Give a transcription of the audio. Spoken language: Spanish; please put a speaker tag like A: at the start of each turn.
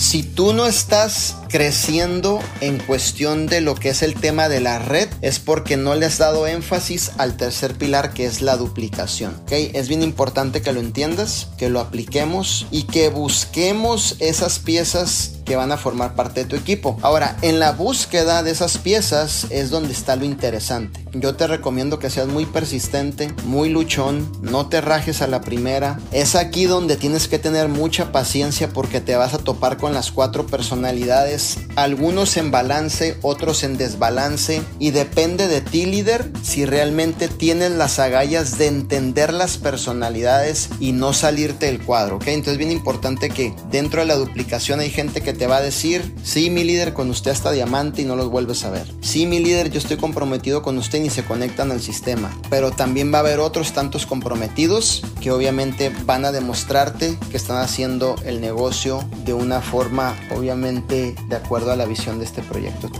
A: Si tú no estás creciendo en cuestión de lo que es el tema de la red, es porque no le has dado énfasis al tercer pilar que es la duplicación. ¿okay? Es bien importante que lo entiendas, que lo apliquemos y que busquemos esas piezas que van a formar parte de tu equipo. Ahora, en la búsqueda de esas piezas es donde está lo interesante. Yo te recomiendo que seas muy persistente, muy luchón, no te rajes a la primera. Es aquí donde tienes que tener mucha paciencia porque te vas a topar con las cuatro personalidades, algunos en balance, otros en desbalance y depende de ti líder si realmente tienes las agallas de entender las personalidades y no salirte del cuadro, ¿ok? Entonces es bien importante que dentro de la duplicación hay gente que te va a decir, sí mi líder con usted hasta diamante y no los vuelves a ver. Sí mi líder yo estoy comprometido con usted y se conectan al sistema. Pero también va a haber otros tantos comprometidos que obviamente van a demostrarte que están haciendo el negocio de una forma obviamente de acuerdo a la visión de este proyecto.